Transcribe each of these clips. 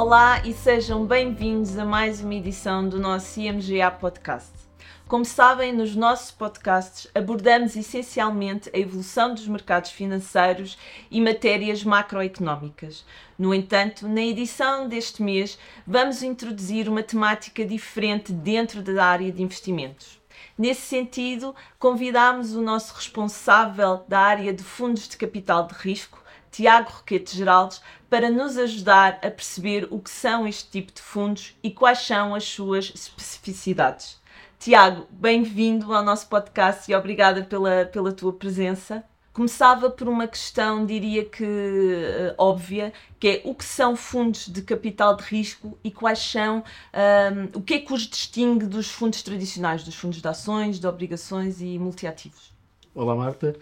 Olá e sejam bem-vindos a mais uma edição do nosso IMGA Podcast. Como sabem, nos nossos podcasts abordamos essencialmente a evolução dos mercados financeiros e matérias macroeconómicas. No entanto, na edição deste mês, vamos introduzir uma temática diferente dentro da área de investimentos. Nesse sentido, convidamos o nosso responsável da área de fundos de capital de risco, Tiago Roquete Geraldes, para nos ajudar a perceber o que são este tipo de fundos e quais são as suas especificidades. Tiago, bem-vindo ao nosso podcast e obrigada pela, pela tua presença. Começava por uma questão, diria que uh, óbvia, que é o que são fundos de capital de risco e quais são, um, o que é que os distingue dos fundos tradicionais, dos fundos de ações, de obrigações e multiativos? Olá, Marta.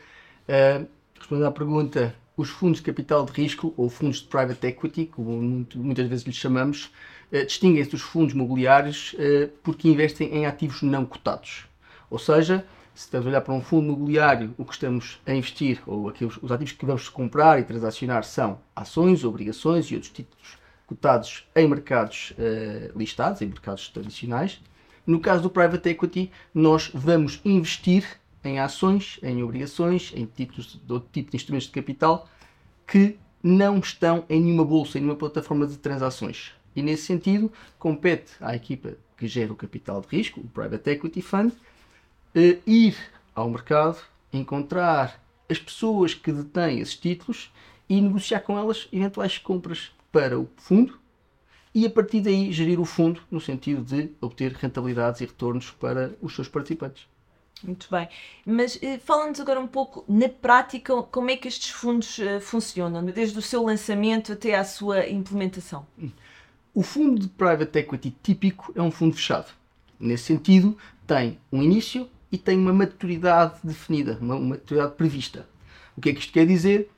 Uh, respondendo à pergunta, os fundos de capital de risco, ou fundos de private equity, como muitas vezes lhes chamamos, eh, distinguem-se dos fundos mobiliários eh, porque investem em ativos não cotados. Ou seja, se estamos a olhar para um fundo mobiliário, o que estamos a investir, ou aqueles, os ativos que vamos comprar e transacionar são ações, obrigações e outros títulos cotados em mercados uh, listados, em mercados tradicionais. No caso do private equity, nós vamos investir em ações, em obrigações, em títulos de outro tipo de instrumentos de capital que não estão em nenhuma bolsa, em nenhuma plataforma de transações. E nesse sentido, compete à equipa que gera o capital de risco, o Private Equity Fund, eh, ir ao mercado, encontrar as pessoas que detêm esses títulos e negociar com elas eventuais compras para o fundo e a partir daí gerir o fundo no sentido de obter rentabilidades e retornos para os seus participantes. Muito bem. Mas eh, fala-nos agora um pouco, na prática, como é que estes fundos eh, funcionam, desde o seu lançamento até à sua implementação? O fundo de private equity típico é um fundo fechado. Nesse sentido, tem um início e tem uma maturidade definida, uma maturidade prevista. O que é que isto quer dizer?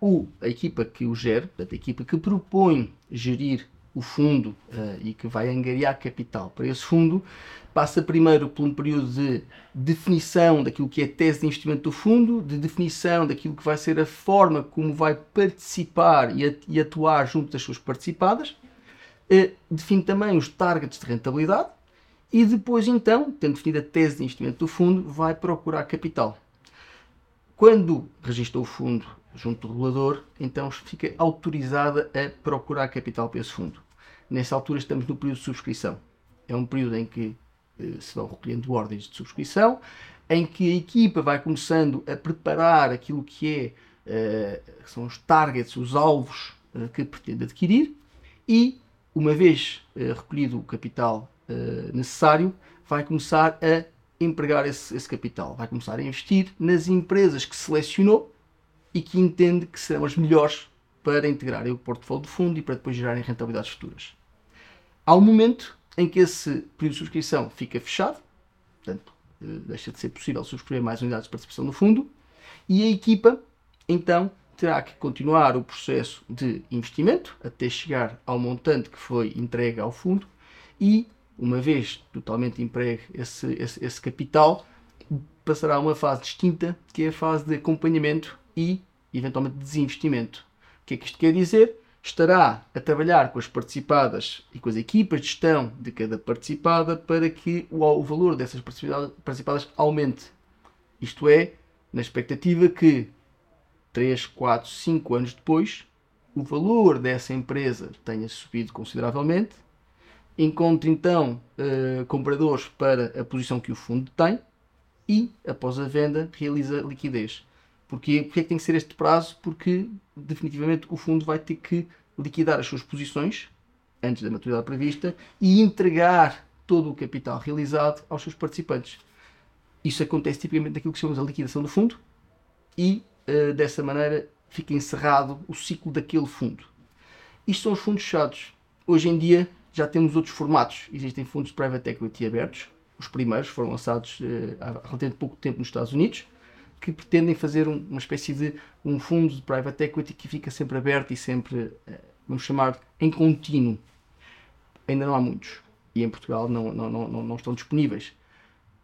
Uh, a equipa que o gera, portanto, a equipa que propõe gerir o fundo uh, e que vai angariar capital para esse fundo, passa primeiro por um período de definição daquilo que é a tese de investimento do fundo, de definição daquilo que vai ser a forma como vai participar e, atuar junto das suas participadas, uh, define também os targets de rentabilidade e depois então, tendo definido a tese de investimento do fundo, vai procurar capital. Quando registra o fundo junto do regulador, então fica autorizada a procurar capital para esse fundo. Nessa altura estamos no período de subscrição. É um período em que eh, se vão recolhendo ordens de subscrição, em que a equipa vai começando a preparar aquilo que é, eh, são os targets, os alvos eh, que pretende adquirir e, uma vez eh, recolhido o capital eh, necessário, vai começar a empregar esse, esse capital, vai começar a investir nas empresas que selecionou e que entende que serão as melhores para integrarem o portfólio de fundo e para depois gerarem rentabilidades futuras. Há um momento em que esse período de subscrição fica fechado, portanto, eh, deixa de ser possível subscrever mais unidades de participação no fundo, e a equipa, então, terá que continuar o processo de investimento até chegar ao montante que foi entregue ao fundo e, uma vez totalmente empregue esse, esse, esse capital, passará a uma fase distinta, que é a fase de acompanhamento e, eventualmente, desinvestimento. O que é que isto quer dizer? Estará a trabalhar com as participadas e com as equipas de gestão de cada participada para que o, valor dessas participadas aumente. Isto é, na expectativa que 3, 4, 5 anos depois, o valor dessa empresa tenha subido consideravelmente, encontre então uh, compradores para a posição que o fundo tem e, após a venda, realiza liquidez. Porquê? É que tem que ser este prazo? Porque definitivamente o fundo vai ter que liquidar as suas posições antes da maturidade prevista e entregar todo o capital realizado aos seus participantes. Isso acontece tipicamente naquilo que chamamos a liquidação do fundo e uh, dessa maneira fica encerrado o ciclo daquele fundo. Isto são os fundos fechados. Hoje em dia já temos outros formatos. Existem fundos de private equity abertos. Os primeiros foram lançados uh, há relativamente pouco tempo nos Estados Unidos que pretendem fazer um, uma espécie de um fundo de private equity que fica sempre aberto e sempre, eh, vamos chamar, em contínuo. Ainda não há muitos. E em Portugal não, não, não, não estão disponíveis.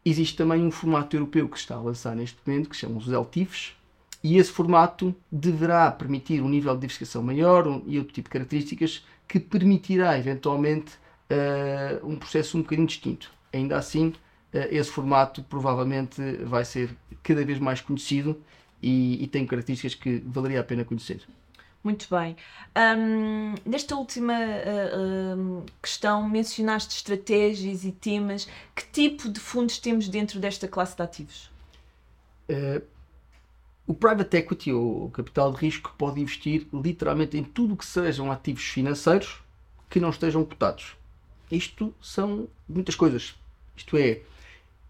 Existe também um formato europeu que se está a lançar neste momento, que se chama os LTIFs, e esse formato deverá permitir um nível de diversificação maior e outro tipo de características que permitirá eventualmente uh, um processo um bocadinho distinto. Ainda assim, uh, esse formato provavelmente vai ser cada vez mais conhecido e, e tem características que valeria a pena conhecer. Muito bem. Um, nesta última uh, questão, mencionaste estratégias e temas. Que tipo de fundos temos dentro desta classe de ativos? Uh, o private equity, ou capital de risco, pode investir literalmente em tudo que sejam ativos financeiros que não estejam cotados. Isto são muitas coisas. Isto é,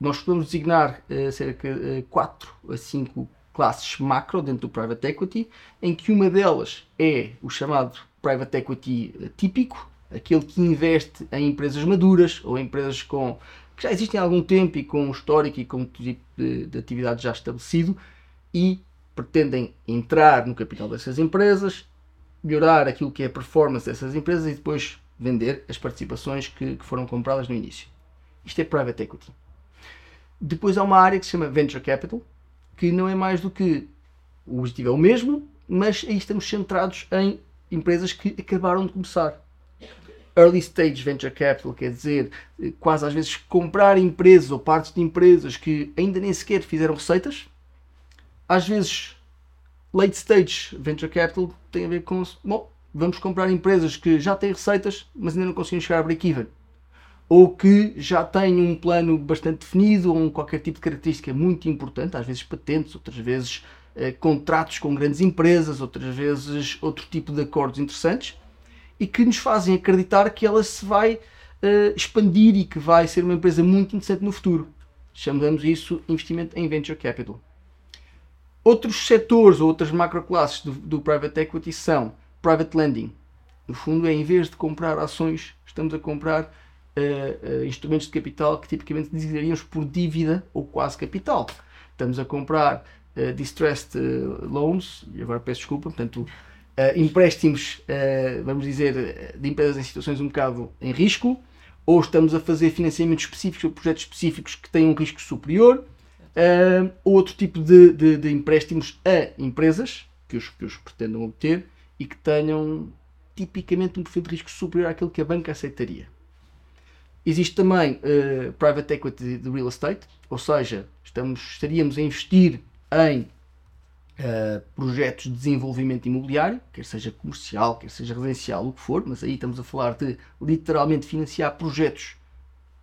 nós podemos designar cerca de 4 a 5 classes macro dentro do private equity, em que uma delas é o chamado private equity típico, aquele que investe em empresas maduras ou empresas com que já existem há algum tempo e com um histórico e com um tipo de, de atividade já estabelecido e pretendem entrar no capital dessas empresas, melhorar aquilo que é a performance dessas empresas e depois vender as participações que, que foram compradas no início. Isto é private equity. Depois há uma área que se chama venture capital, que não é mais do que o objetivo é o mesmo, mas aí estamos centrados em empresas que acabaram de começar. Early stage venture capital quer dizer quase às vezes comprar empresas ou partes de empresas que ainda nem sequer fizeram receitas. Às vezes, late stage venture capital tem a ver com bom, vamos comprar empresas que já têm receitas, mas ainda não conseguem chegar a break-even ou que já têm um plano bastante definido ou um qualquer tipo de característica muito importante, às vezes patentes, outras vezes eh, contratos com grandes empresas, outras vezes outro tipo de acordos interessantes e que nos fazem acreditar que ela se vai eh, expandir e que vai ser uma empresa muito interessante no futuro. Chamamos isso investimento em venture capital. Outros setores ou outras macroclasses do, do private equity são private lending. No fundo, é em vez de comprar ações, estamos a comprar uh, instrumentos de capital que tipicamente designaríamos por dívida ou quase capital. Estamos a comprar uh, distressed loans, e agora peço desculpa, portanto, empréstimos, vamos dizer, de empresas em situações um bocado em risco, ou estamos a fazer financiamentos específicos ou projetos específicos que têm um risco superior, ou outro tipo de, de, de, empréstimos a empresas que os, que os pretendam obter e que tenham tipicamente um perfil de risco superior àquele que a banca aceitaria. Existe também uh, private equity de real estate, ou seja, estamos, estaríamos a investir em uh, projetos de desenvolvimento imobiliário, quer seja comercial, quer seja residencial, o que for, mas aí estamos a falar de literalmente financiar projetos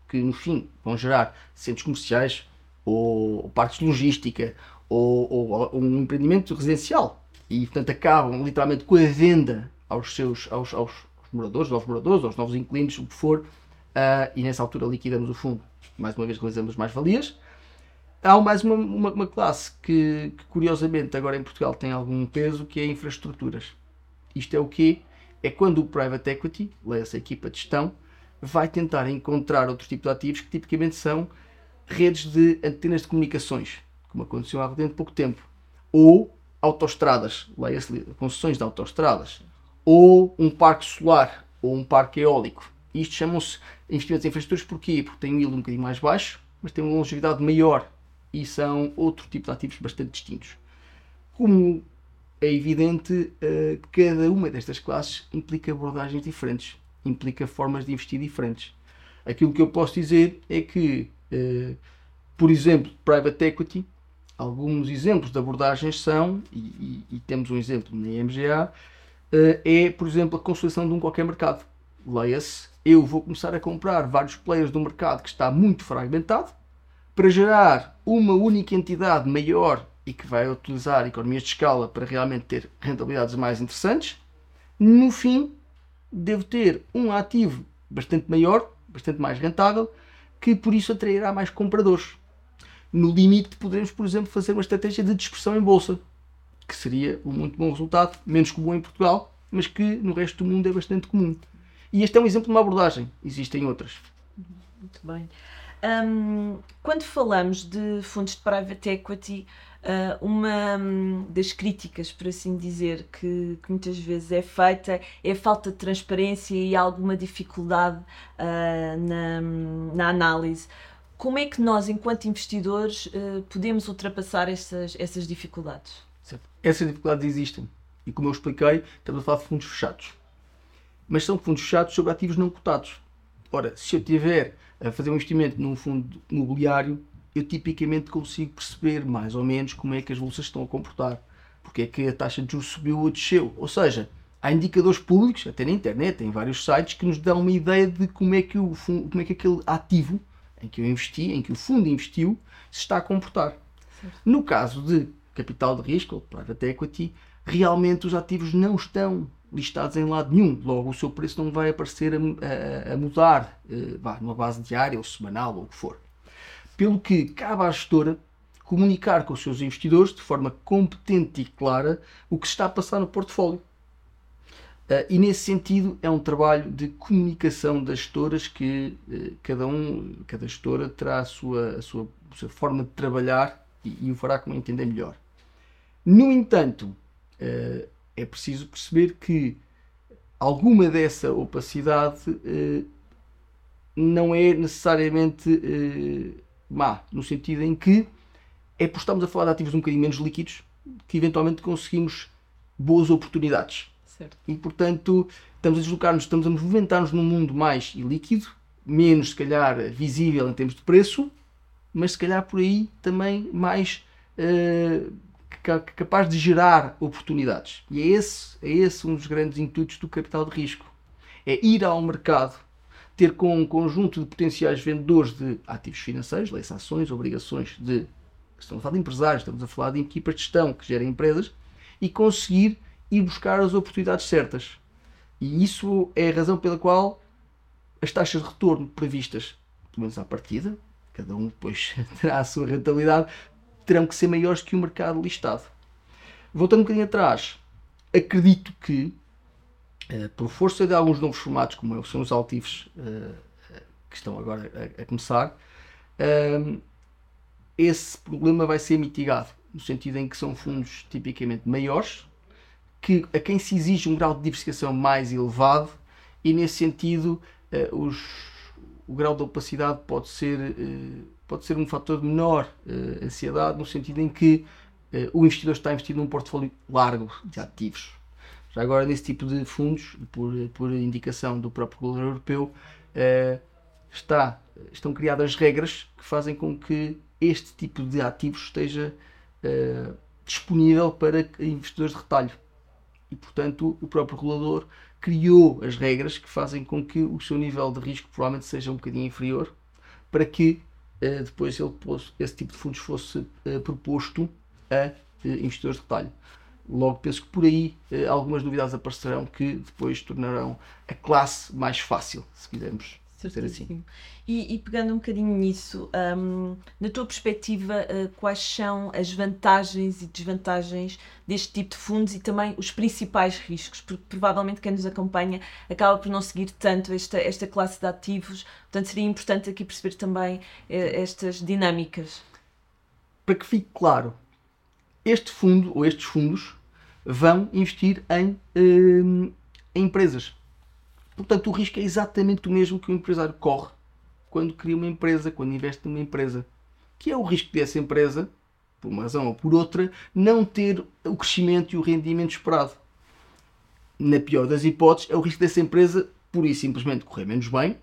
que no fim vão gerar centros comerciais ou, ou parques de logística ou, ou, ou, um empreendimento residencial. E portanto acabam literalmente com a venda aos seus aos, aos moradores, aos moradores, aos novos inquilinos, o que for, uh, e nessa altura liquidamos o fundo. Mais uma vez realizamos mais valias. Há mais uma, uma, uma classe que, que, curiosamente agora em Portugal tem algum peso que é infraestruturas. Isto é o quê? É quando o private equity, essa equipa de gestão, vai tentar encontrar outro tipo de ativos que tipicamente são redes de antenas de comunicações, como aconteceu há relativamente pouco tempo, ou autoestradas, leia-se concessões de autoestradas, ou um parque solar, ou um parque eólico. Isto chamam-se investimentos em infraestruturas porquê? Porque têm um yield um bocadinho mais baixo, mas têm uma longevidade maior e são outro tipo de ativos bastante distintos. Como é evidente, uh, cada uma destas classes implica abordagens diferentes, implica formas de investir diferentes. Aquilo que eu posso dizer é que, uh, por exemplo, private equity, alguns exemplos de abordagens são, e, e, e temos um exemplo na MGA, uh, eh, é, por exemplo, a consolidação de um qualquer mercado. Leia-se eu vou começar a comprar vários players do mercado que está muito fragmentado para gerar uma única entidade maior e que vai utilizar economias de escala para realmente ter rentabilidades mais interessantes. No fim, devo ter um ativo bastante maior, bastante mais rentável, que por isso atrairá mais compradores. No limite, podemos, por exemplo, fazer uma estratégia de dispersão em bolsa, que seria um muito bom resultado, menos comum em Portugal, mas que no resto do mundo é bastante comum. E este é um exemplo de uma abordagem, existem outras. Muito bem. Um, quando falamos de fundos de private equity, uh, uma um, das críticas, por assim dizer, que, que, muitas vezes é feita é a falta de transparência e alguma dificuldade uh, na, na análise. Como é que nós, enquanto investidores, uh, podemos ultrapassar essas, essas dificuldades? Certo. Essas dificuldades existem. E como eu expliquei, estamos a falar de fundos fechados mas são fundos fechados sobre ativos não cotados. Ora, se eu tiver a fazer um investimento num fundo imobiliário, eu tipicamente consigo perceber mais ou menos como é que as bolsas estão a comportar, porque é que a taxa de juros subiu ou desceu. Ou seja, há indicadores públicos, até na internet, em vários sites, que nos dão uma ideia de como é que, o fundo, como é que aquele ativo em que eu investi, em que o fundo investiu, se está a comportar. Certo. No caso de capital de risco, private equity, realmente os ativos não estão listados em lado nenhum. Logo, o seu preço não vai aparecer a, a, a mudar uh, numa base diária ou semanal ou o que for. Pelo que cabe à gestora comunicar com os seus investidores de forma competente e clara o que está a passar no portfólio. Uh, e nesse sentido é um trabalho de comunicação das gestoras que uh, cada um, cada gestora terá a sua, a sua, a sua forma de trabalhar e, e, o fará como entender melhor. No entanto, uh, é preciso perceber que alguma dessa opacidade não é necessariamente má, no sentido em que é por estarmos a falar de ativos um bocadinho menos líquidos que eventualmente conseguimos boas oportunidades Certo. E portanto estamos a deslocar-nos, estamos a movimentar-nos num mundo mais líquido, menos se calhar visível em termos de preço, mas se calhar por aí também mais uh, capaz de gerar oportunidades. E é esse, é esse um dos grandes intuitos do capital de risco. É ir ao mercado, ter com um conjunto de potenciais vendedores de ativos financeiros, leis ações, obrigações de. Estamos a falar de empresários, estamos a falar de equipas de gestão que gerem empresas e conseguir e buscar as oportunidades certas. E isso é a razão pela qual as taxas de retorno previstas, pelo menos à partida, cada um depois terá a sua rentabilidade, terão que ser maiores que o mercado listado. Voltando um bocadinho atrás, acredito que, eh, por força de alguns novos formatos, como são os altivos eh, que estão agora a, começar, eh, esse problema vai ser mitigado, no sentido em que são fundos tipicamente maiores, que, a quem se exige um grau de diversificação mais elevado e nesse sentido os, o grau de opacidade pode ser, pode ser um fator de menor uh, ansiedade no sentido em que o investidor está investido num portfólio largo de ativos. Já agora nesse tipo de fundos, por, por indicação do próprio regulador europeu, está, estão criadas regras que fazem com que este tipo de ativos esteja disponível para investidores de retalho e, portanto, o próprio regulador criou as regras que fazem com que o seu nível de risco provavelmente seja um bocadinho inferior para que uh, depois ele, esse tipo de fundos fosse uh, proposto a uh, investidores de retalho. Logo, penso que por aí algumas novidades aparecerão que depois tornarão a classe mais fácil, se quisermos ser assim. E, e, pegando um bocadinho nisso, um, na tua perspectiva, uh, quais são as vantagens e desvantagens deste tipo de fundos e também os principais riscos? Porque provavelmente quem nos acompanha acaba por não seguir tanto esta, esta classe de ativos, portanto seria importante aqui perceber também uh, estas dinâmicas. Para que fique claro, este fundo ou estes fundos vão investir em, uh, em empresas Portanto, o risco é exatamente o mesmo que o empresário corre quando cria uma empresa, quando investe numa empresa. Que é o risco dessa empresa, por uma razão ou por outra, não ter o crescimento e o rendimento esperado. Na pior das hipóteses, é o risco dessa empresa, por e simplesmente, correr menos bem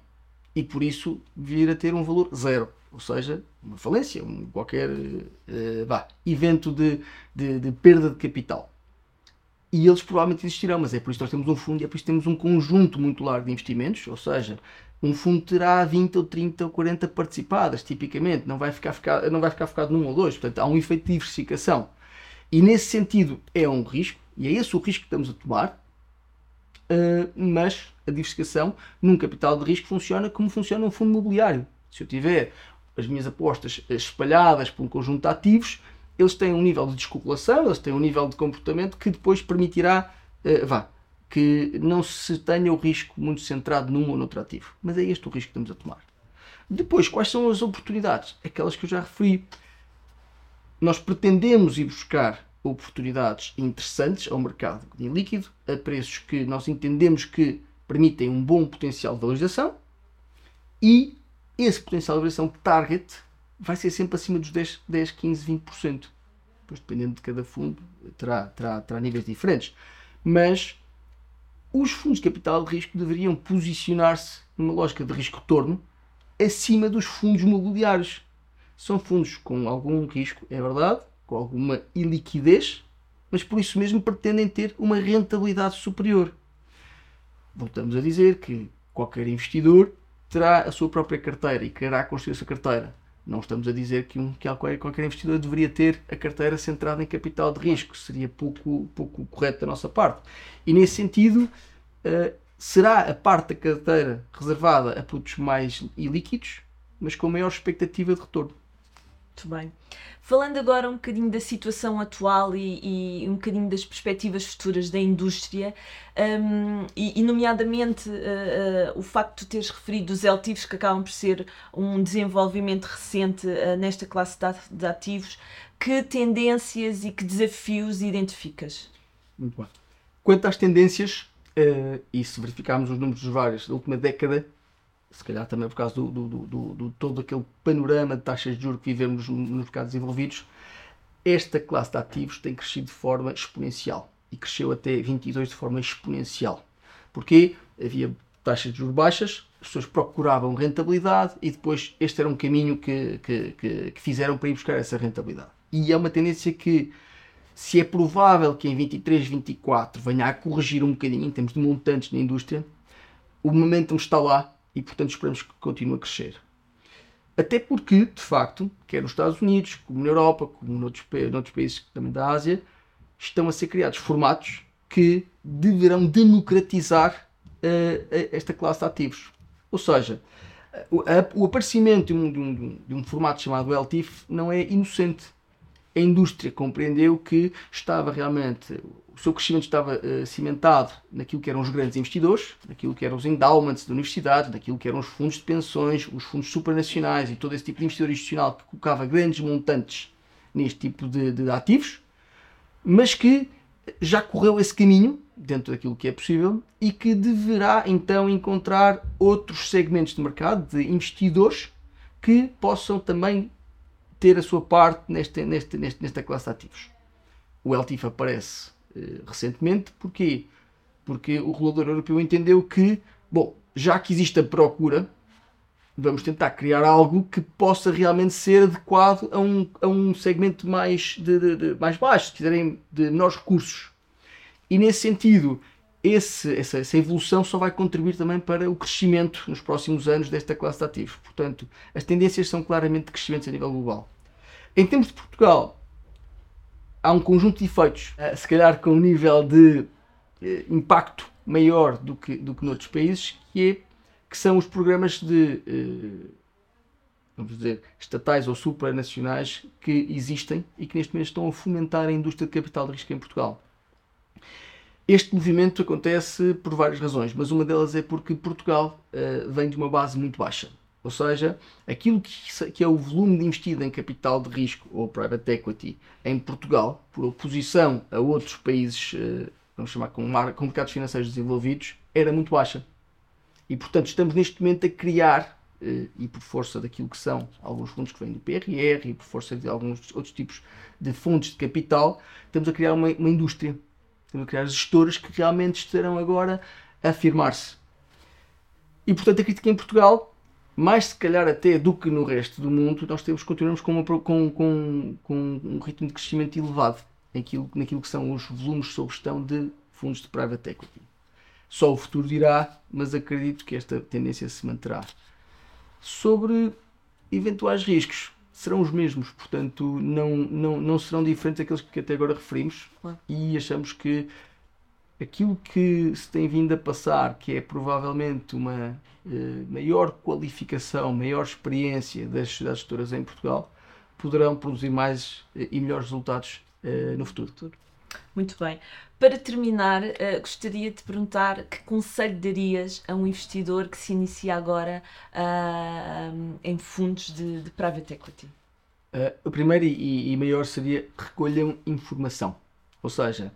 e por isso vir a ter um valor zero. Ou seja, uma falência, um qualquer uh, vá, evento de, de, de perda de capital e eles provavelmente existirão, mas é por isso que nós temos um fundo e é por isso que temos um conjunto muito largo de investimentos, ou seja, um fundo terá 20 ou 30 ou 40 participadas, tipicamente, não vai ficar, ficar, não vai ficar focado num ou dois, portanto há um efeito de diversificação. E nesse sentido é um risco, e é esse o risco que estamos a tomar, uh, mas a diversificação num capital de risco funciona como funciona um fundo imobiliário. Se eu tiver as minhas apostas espalhadas por um conjunto de ativos, eles têm um nível de descopulação, eles têm um nível de comportamento que depois permitirá, uh, vá, que não se tenha o risco muito centrado num ou noutro ativo. Mas é este o risco que estamos a tomar. Depois, quais são as oportunidades? Aquelas que eu já referi. Nós pretendemos ir buscar oportunidades interessantes ao mercado de líquido, a preços que nós entendemos que permitem um bom potencial de valorização e esse potencial de valorização target vai ser sempre acima dos 10, 10 15, 20%. Depois, dependendo de cada fundo, terá, terá, terá níveis diferentes. Mas os fundos de capital de risco deveriam posicionar-se numa lógica de risco-retorno acima dos fundos imobiliários. São fundos com algum risco, é verdade, com alguma iliquidez, mas por isso mesmo pretendem ter uma rentabilidade superior. Voltamos a dizer que qualquer investidor terá a sua própria carteira e quererá construir essa carteira. Não estamos a dizer que, um, que qualquer, investidor deveria ter a carteira centrada em capital de risco. Seria pouco, pouco correto da nossa parte. E nesse sentido, uh, será a parte da carteira reservada a produtos mais ilíquidos, mas com maior expectativa de retorno. Muito bem. Falando agora um bocadinho da situação atual e, e um bocadinho das perspectivas futuras da indústria, um, e, e, nomeadamente uh, uh, o facto de teres referido os LTIVs, que acabam por ser um desenvolvimento recente uh, nesta classe de, de ativos, que tendências e que desafios identificas? Muito bem. Quanto às tendências, e se verificarmos os números dos vários da última década, se calhar também por causa do, do, do, do, todo aquele panorama de taxas de juros que vivemos nos mercados desenvolvidos, esta classe de ativos tem crescido de forma exponencial e cresceu até 22 de forma exponencial. Porque havia taxas de juros baixas, as pessoas procuravam rentabilidade e depois este era um caminho que, que, que, que fizeram para ir buscar essa rentabilidade. E é uma tendência que, se é provável que em 23, 24 venha a corrigir um bocadinho em termos de montantes na indústria, o momentum está lá e, portanto, esperamos que continue a crescer. Até porque, de facto, quer nos Estados Unidos, como na Europa, como noutros, noutros países também da Ásia, estão a ser criados formatos que deverão democratizar uh, esta classe de ativos. Ou seja, o, o aparecimento de um, de, um, de um, formato chamado LTIF não é inocente. A indústria compreendeu que estava realmente o seu crescimento estava uh, cimentado naquilo que eram os grandes investidores, naquilo que eram os endowments da universidade, naquilo que eram os fundos de pensões, os fundos supranacionais e todo esse tipo de investidor institucional que colocava grandes montantes neste tipo de, de ativos, mas que já correu esse caminho dentro daquilo que é possível e que deverá então encontrar outros segmentos de mercado de investidores que possam também ter a sua parte neste, neste, neste, nesta classe de ativos. O LTIF aparece eh, recentemente. Porquê? Porque o regulador europeu entendeu que, bom, já que existe a procura, vamos tentar criar algo que possa realmente ser adequado a um, a um segmento mais, de, de, de mais baixo, se quiserem, de menores recursos. E nesse sentido, esse, essa, essa, evolução só vai contribuir também para o crescimento nos próximos anos desta classe de ativos. Portanto, as tendências são claramente de crescimento a nível global. Em termos de Portugal, há um conjunto de efeitos, eh, se calhar com um nível de eh, impacto maior do que, do que noutros países, que, é, que são os programas de, eh, vamos dizer, estatais ou supranacionais que existem e que neste momento estão a fomentar a indústria de capital de risco em Portugal. Este movimento acontece por várias razões, mas uma delas é porque Portugal uh, vem de uma base muito baixa. Ou seja, aquilo que, que é o volume de investido em capital de risco ou private equity em Portugal, por oposição a outros países, eh, vamos chamar com, com mercados financeiros desenvolvidos, era muito baixa. E portanto estamos neste momento a criar, eh, e por força daquilo que são alguns fundos que vêm do PRR e por força de alguns outros tipos de fundos de capital, estamos a criar uma, uma indústria. Estamos a criar gestoras que realmente estarão agora a afirmar-se. E portanto a crítica em Portugal mais se calhar até do que no resto do mundo, nós temos, continuamos com, uma, com, com, com um ritmo de crescimento elevado naquilo, naquilo que são os volumes sob gestão de fundos de private equity. Só o futuro dirá, mas acredito que esta tendência se manterá. Sobre eventuais riscos, serão os mesmos, portanto, não, não, não serão diferentes daqueles que até agora referimos claro. e achamos que aquilo que se tem vindo a passar, que é provavelmente uma eh, maior qualificação, maior experiência das, das gestoras em Portugal, poderão produzir mais eh, e melhores resultados eh, no futuro. Muito bem. Para terminar, uh, gostaria de perguntar que conselho darias a um investidor que se inicia agora uh, em fundos de, de private equity? Uh, o primeiro e, e, maior seria recolham informação. Ou seja,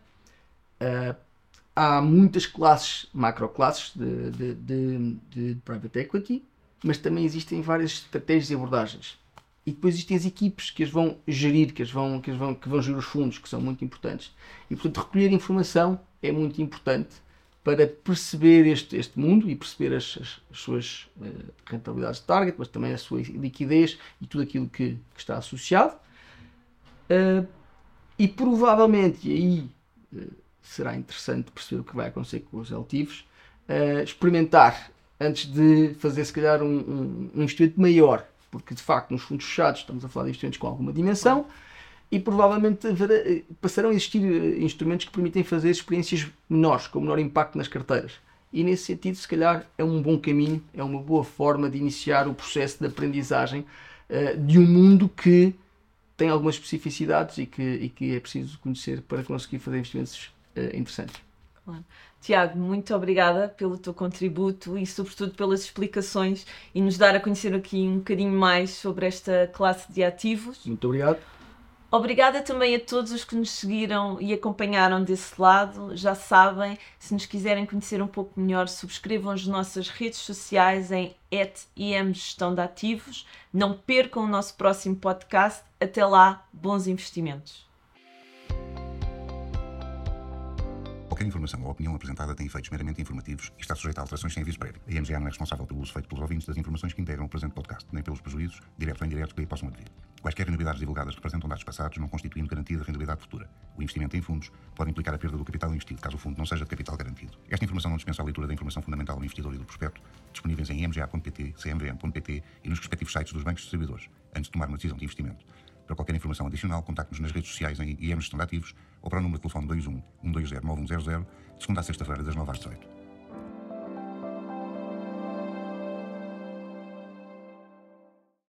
há muitas classes, macroclasses de, de, de, de private equity, mas também existem várias estratégias e abordagens. E depois existem as equipes que as vão gerir, que, as vão, que, as vão, que vão gerir os fundos, que são muito importantes. E portanto, recolher informação é muito importante para perceber este, este mundo e perceber as, as, as suas uh, rentabilidades de target, mas também a sua liquidez e tudo aquilo que, que está associado. Uh, e provavelmente, e aí uh, será interessante perceber o que vai acontecer com os LTIVs, experimentar antes de fazer se calhar um, um, um investimento maior, porque de facto nos fundos fechados estamos a falar de investimentos com alguma dimensão e provavelmente passarão a existir eh, instrumentos que permitem fazer experiências menores, com menor impacto nas carteiras. E nesse sentido, se calhar, é um bom caminho, é uma boa forma de iniciar o processo de aprendizagem uh, de um mundo que tem algumas especificidades e que, e que é preciso conhecer para conseguir fazer investimentos uh, interessantes. Claro. Tiago, muito obrigada pelo teu contributo e, sobretudo, pelas explicações e nos dar a conhecer aqui um bocadinho mais sobre esta classe de ativos. Muito obrigado. Obrigada também a todos os que nos seguiram e acompanharam desse lado. Já sabem, se nos quiserem conhecer um pouco melhor, subscrevam as nossas redes sociais em Gestão de Ativos. Não percam o nosso próximo podcast. Até lá, bons investimentos. Qualquer informação ou opinião apresentada tem efeitos meramente informativos e está sujeita a alterações sem aviso prévio. A IMGA não é responsável pelo uso feito pelos ouvintes das informações que integram o presente podcast, nem pelos prejuízos, diretos ou indiretos, que aí possam advir. Quaisquer rendibilidades divulgadas representam dados passados, não constituindo garantia de rendibilidade futura. O investimento em fundos pode implicar a perda do capital investido, caso o fundo não seja de capital garantido. Esta informação não dispensa a leitura da informação fundamental do investidor e do prospecto, disponíveis em imga.pt, cmvm.pt e nos respectivos sites dos bancos distribuidores, antes de tomar uma decisão de investimento. Para qualquer informação adicional, contacte-nos nas redes sociais em IM Gestão de Ativos ou para o número de telefone 21 120 9100 de segunda a sexta-feira, das 9 às 18.